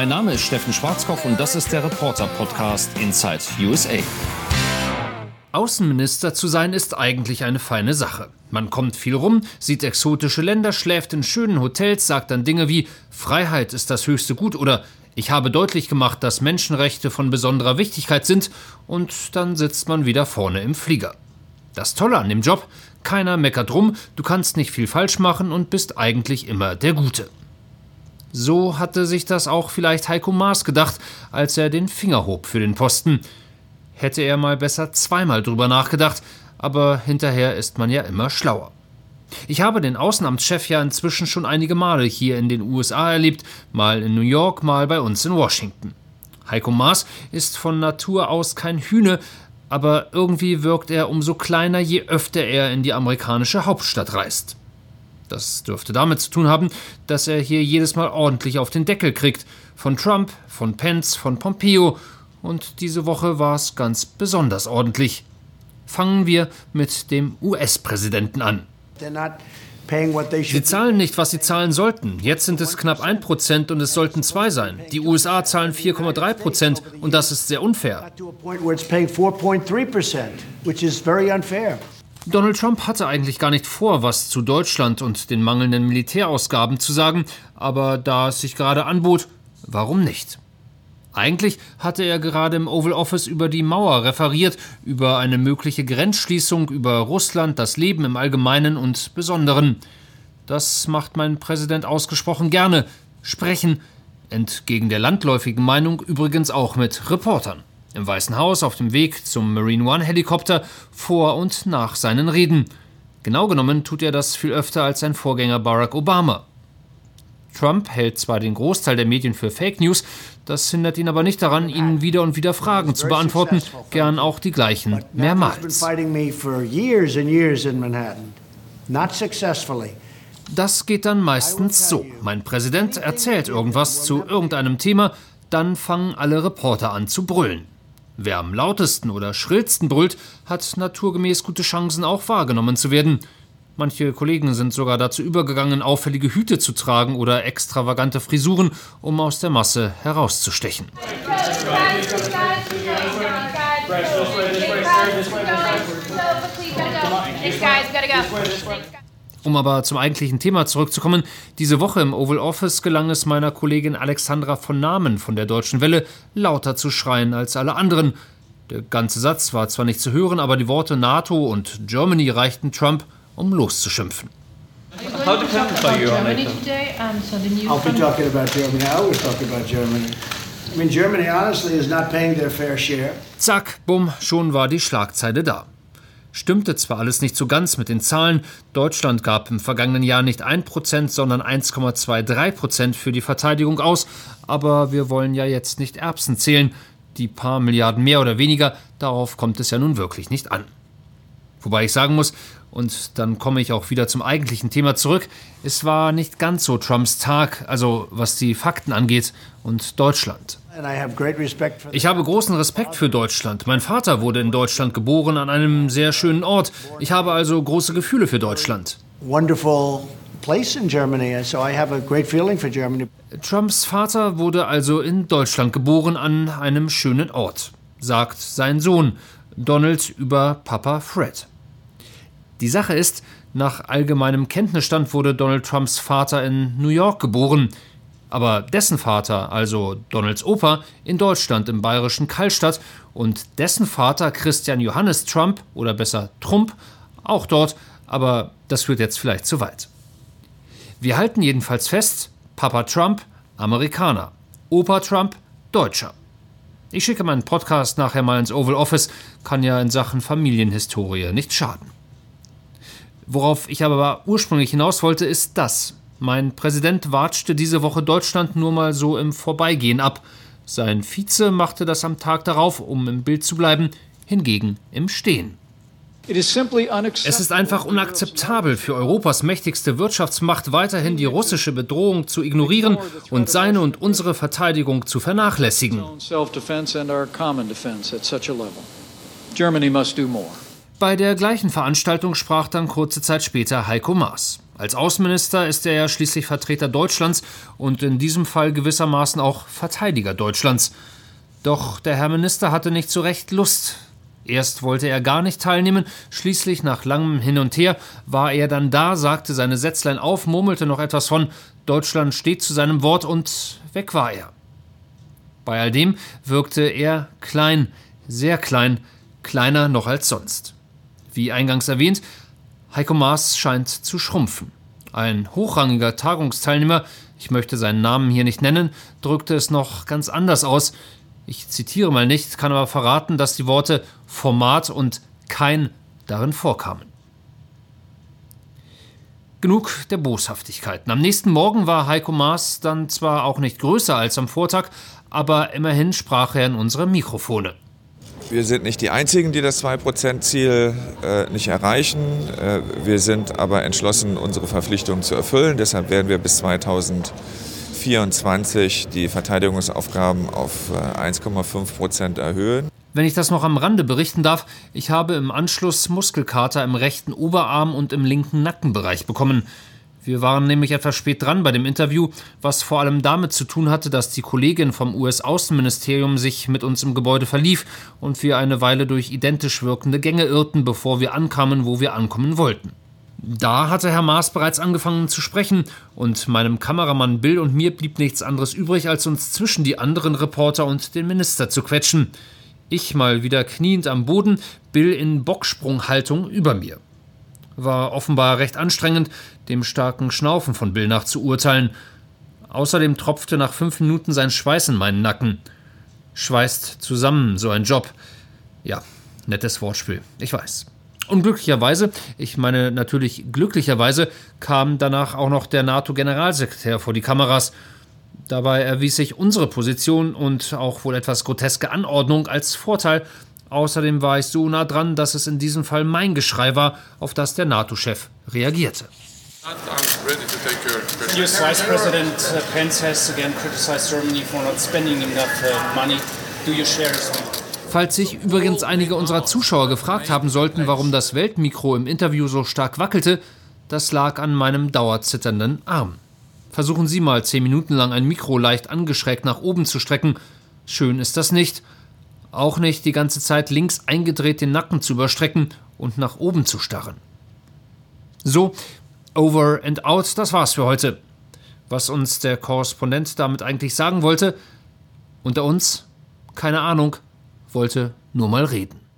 Mein Name ist Steffen Schwarzkopf und das ist der Reporter-Podcast Inside USA. Außenminister zu sein ist eigentlich eine feine Sache. Man kommt viel rum, sieht exotische Länder, schläft in schönen Hotels, sagt dann Dinge wie Freiheit ist das höchste Gut oder ich habe deutlich gemacht, dass Menschenrechte von besonderer Wichtigkeit sind und dann sitzt man wieder vorne im Flieger. Das Tolle an dem Job, keiner meckert rum, du kannst nicht viel falsch machen und bist eigentlich immer der Gute. So hatte sich das auch vielleicht Heiko Maas gedacht, als er den Finger hob für den Posten. Hätte er mal besser zweimal drüber nachgedacht, aber hinterher ist man ja immer schlauer. Ich habe den Außenamtschef ja inzwischen schon einige Male hier in den USA erlebt, mal in New York, mal bei uns in Washington. Heiko Maas ist von Natur aus kein Hühne, aber irgendwie wirkt er umso kleiner, je öfter er in die amerikanische Hauptstadt reist. Das dürfte damit zu tun haben, dass er hier jedes Mal ordentlich auf den Deckel kriegt. Von Trump, von Pence, von Pompeo. Und diese Woche war es ganz besonders ordentlich. Fangen wir mit dem US-Präsidenten an. Sie zahlen nicht, was sie zahlen sollten. Jetzt sind es knapp 1% und es sollten zwei sein. Die USA zahlen 4,3% und das ist sehr unfair. Donald Trump hatte eigentlich gar nicht vor, was zu Deutschland und den mangelnden Militärausgaben zu sagen, aber da es sich gerade anbot, warum nicht? Eigentlich hatte er gerade im Oval Office über die Mauer referiert, über eine mögliche Grenzschließung, über Russland, das Leben im Allgemeinen und Besonderen. Das macht mein Präsident ausgesprochen gerne. Sprechen, entgegen der landläufigen Meinung übrigens auch mit Reportern. Im Weißen Haus auf dem Weg zum Marine One Helikopter vor und nach seinen Reden. Genau genommen tut er das viel öfter als sein Vorgänger Barack Obama. Trump hält zwar den Großteil der Medien für Fake News, das hindert ihn aber nicht daran, ihnen wieder und wieder Fragen zu beantworten, gern auch die gleichen, mehrmals. Das geht dann meistens so. Mein Präsident erzählt irgendwas zu irgendeinem Thema, dann fangen alle Reporter an zu brüllen. Wer am lautesten oder schrillsten brüllt, hat naturgemäß gute Chancen, auch wahrgenommen zu werden. Manche Kollegen sind sogar dazu übergegangen, auffällige Hüte zu tragen oder extravagante Frisuren, um aus der Masse herauszustechen. Um aber zum eigentlichen Thema zurückzukommen, diese Woche im Oval Office gelang es meiner Kollegin Alexandra von Namen von der Deutschen Welle, lauter zu schreien als alle anderen. Der ganze Satz war zwar nicht zu hören, aber die Worte NATO und Germany reichten Trump um loszuschimpfen. How dependent are you on NATO? Today, um, so the news I'll be talking about Germany. I always talk about Germany. I mean, Germany honestly is not paying their fair share. Zack, bumm, schon war die Schlagzeile da. Stimmte zwar alles nicht so ganz mit den Zahlen, Deutschland gab im vergangenen Jahr nicht 1%, sondern 1,23% für die Verteidigung aus, aber wir wollen ja jetzt nicht Erbsen zählen. Die paar Milliarden mehr oder weniger, darauf kommt es ja nun wirklich nicht an. Wobei ich sagen muss, und dann komme ich auch wieder zum eigentlichen Thema zurück. Es war nicht ganz so Trumps Tag, also was die Fakten angeht und Deutschland. Ich habe großen Respekt für Deutschland. Mein Vater wurde in Deutschland geboren, an einem sehr schönen Ort. Ich habe also große Gefühle für Deutschland. Trumps Vater wurde also in Deutschland geboren, an einem schönen Ort, sagt sein Sohn Donald über Papa Fred. Die Sache ist, nach allgemeinem Kenntnisstand wurde Donald Trumps Vater in New York geboren, aber dessen Vater, also Donalds Opa, in Deutschland im bayerischen Kallstadt und dessen Vater Christian Johannes Trump oder besser Trump auch dort, aber das führt jetzt vielleicht zu weit. Wir halten jedenfalls fest, Papa Trump Amerikaner, Opa Trump Deutscher. Ich schicke meinen Podcast nachher mal ins Oval Office, kann ja in Sachen Familienhistorie nicht schaden. Worauf ich aber ursprünglich hinaus wollte, ist das. Mein Präsident watschte diese Woche Deutschland nur mal so im Vorbeigehen ab. Sein Vize machte das am Tag darauf, um im Bild zu bleiben, hingegen im Stehen. Es ist einfach unakzeptabel für Europas mächtigste Wirtschaftsmacht weiterhin die russische Bedrohung zu ignorieren und seine und unsere Verteidigung zu vernachlässigen. Germany must do more. Bei der gleichen Veranstaltung sprach dann kurze Zeit später Heiko Maas. Als Außenminister ist er ja schließlich Vertreter Deutschlands und in diesem Fall gewissermaßen auch Verteidiger Deutschlands. Doch der Herr Minister hatte nicht so recht Lust. Erst wollte er gar nicht teilnehmen, schließlich nach langem Hin und Her war er dann da, sagte seine Sätzlein auf, murmelte noch etwas von Deutschland steht zu seinem Wort und weg war er. Bei all dem wirkte er klein, sehr klein, kleiner noch als sonst. Wie eingangs erwähnt, Heiko Maas scheint zu schrumpfen. Ein hochrangiger Tagungsteilnehmer, ich möchte seinen Namen hier nicht nennen, drückte es noch ganz anders aus. Ich zitiere mal nicht, kann aber verraten, dass die Worte Format und kein darin vorkamen. Genug der Boshaftigkeiten. Am nächsten Morgen war Heiko Maas dann zwar auch nicht größer als am Vortag, aber immerhin sprach er in unsere Mikrofone. Wir sind nicht die Einzigen, die das 2%-Ziel äh, nicht erreichen. Äh, wir sind aber entschlossen, unsere Verpflichtungen zu erfüllen. Deshalb werden wir bis 2024 die Verteidigungsaufgaben auf äh, 1,5 erhöhen. Wenn ich das noch am Rande berichten darf, ich habe im Anschluss Muskelkater im rechten Oberarm und im linken Nackenbereich bekommen. Wir waren nämlich etwas spät dran bei dem Interview, was vor allem damit zu tun hatte, dass die Kollegin vom US-Außenministerium sich mit uns im Gebäude verlief und wir eine Weile durch identisch wirkende Gänge irrten, bevor wir ankamen, wo wir ankommen wollten. Da hatte Herr Maas bereits angefangen zu sprechen, und meinem Kameramann Bill und mir blieb nichts anderes übrig, als uns zwischen die anderen Reporter und den Minister zu quetschen. Ich mal wieder kniend am Boden, Bill in Bocksprunghaltung über mir war offenbar recht anstrengend, dem starken Schnaufen von Bill nach zu urteilen. Außerdem tropfte nach fünf Minuten sein Schweiß in meinen Nacken. Schweißt zusammen, so ein Job. Ja, nettes Wortspiel, ich weiß. Unglücklicherweise, ich meine natürlich glücklicherweise, kam danach auch noch der NATO-Generalsekretär vor die Kameras. Dabei erwies sich unsere Position und auch wohl etwas groteske Anordnung als Vorteil, Außerdem war ich so nah dran, dass es in diesem Fall mein Geschrei war, auf das der NATO-Chef reagierte. US Vice President uh, Pence has again criticized Germany for not spending enough uh, money. Do you share his Falls sich übrigens einige unserer Zuschauer gefragt haben sollten, warum das Weltmikro im Interview so stark wackelte, das lag an meinem dauerzitternden Arm. Versuchen Sie mal zehn Minuten lang ein Mikro leicht angeschrägt nach oben zu strecken. Schön ist das nicht. Auch nicht die ganze Zeit links eingedreht den Nacken zu überstrecken und nach oben zu starren. So, over and out, das war's für heute. Was uns der Korrespondent damit eigentlich sagen wollte, unter uns, keine Ahnung, wollte nur mal reden.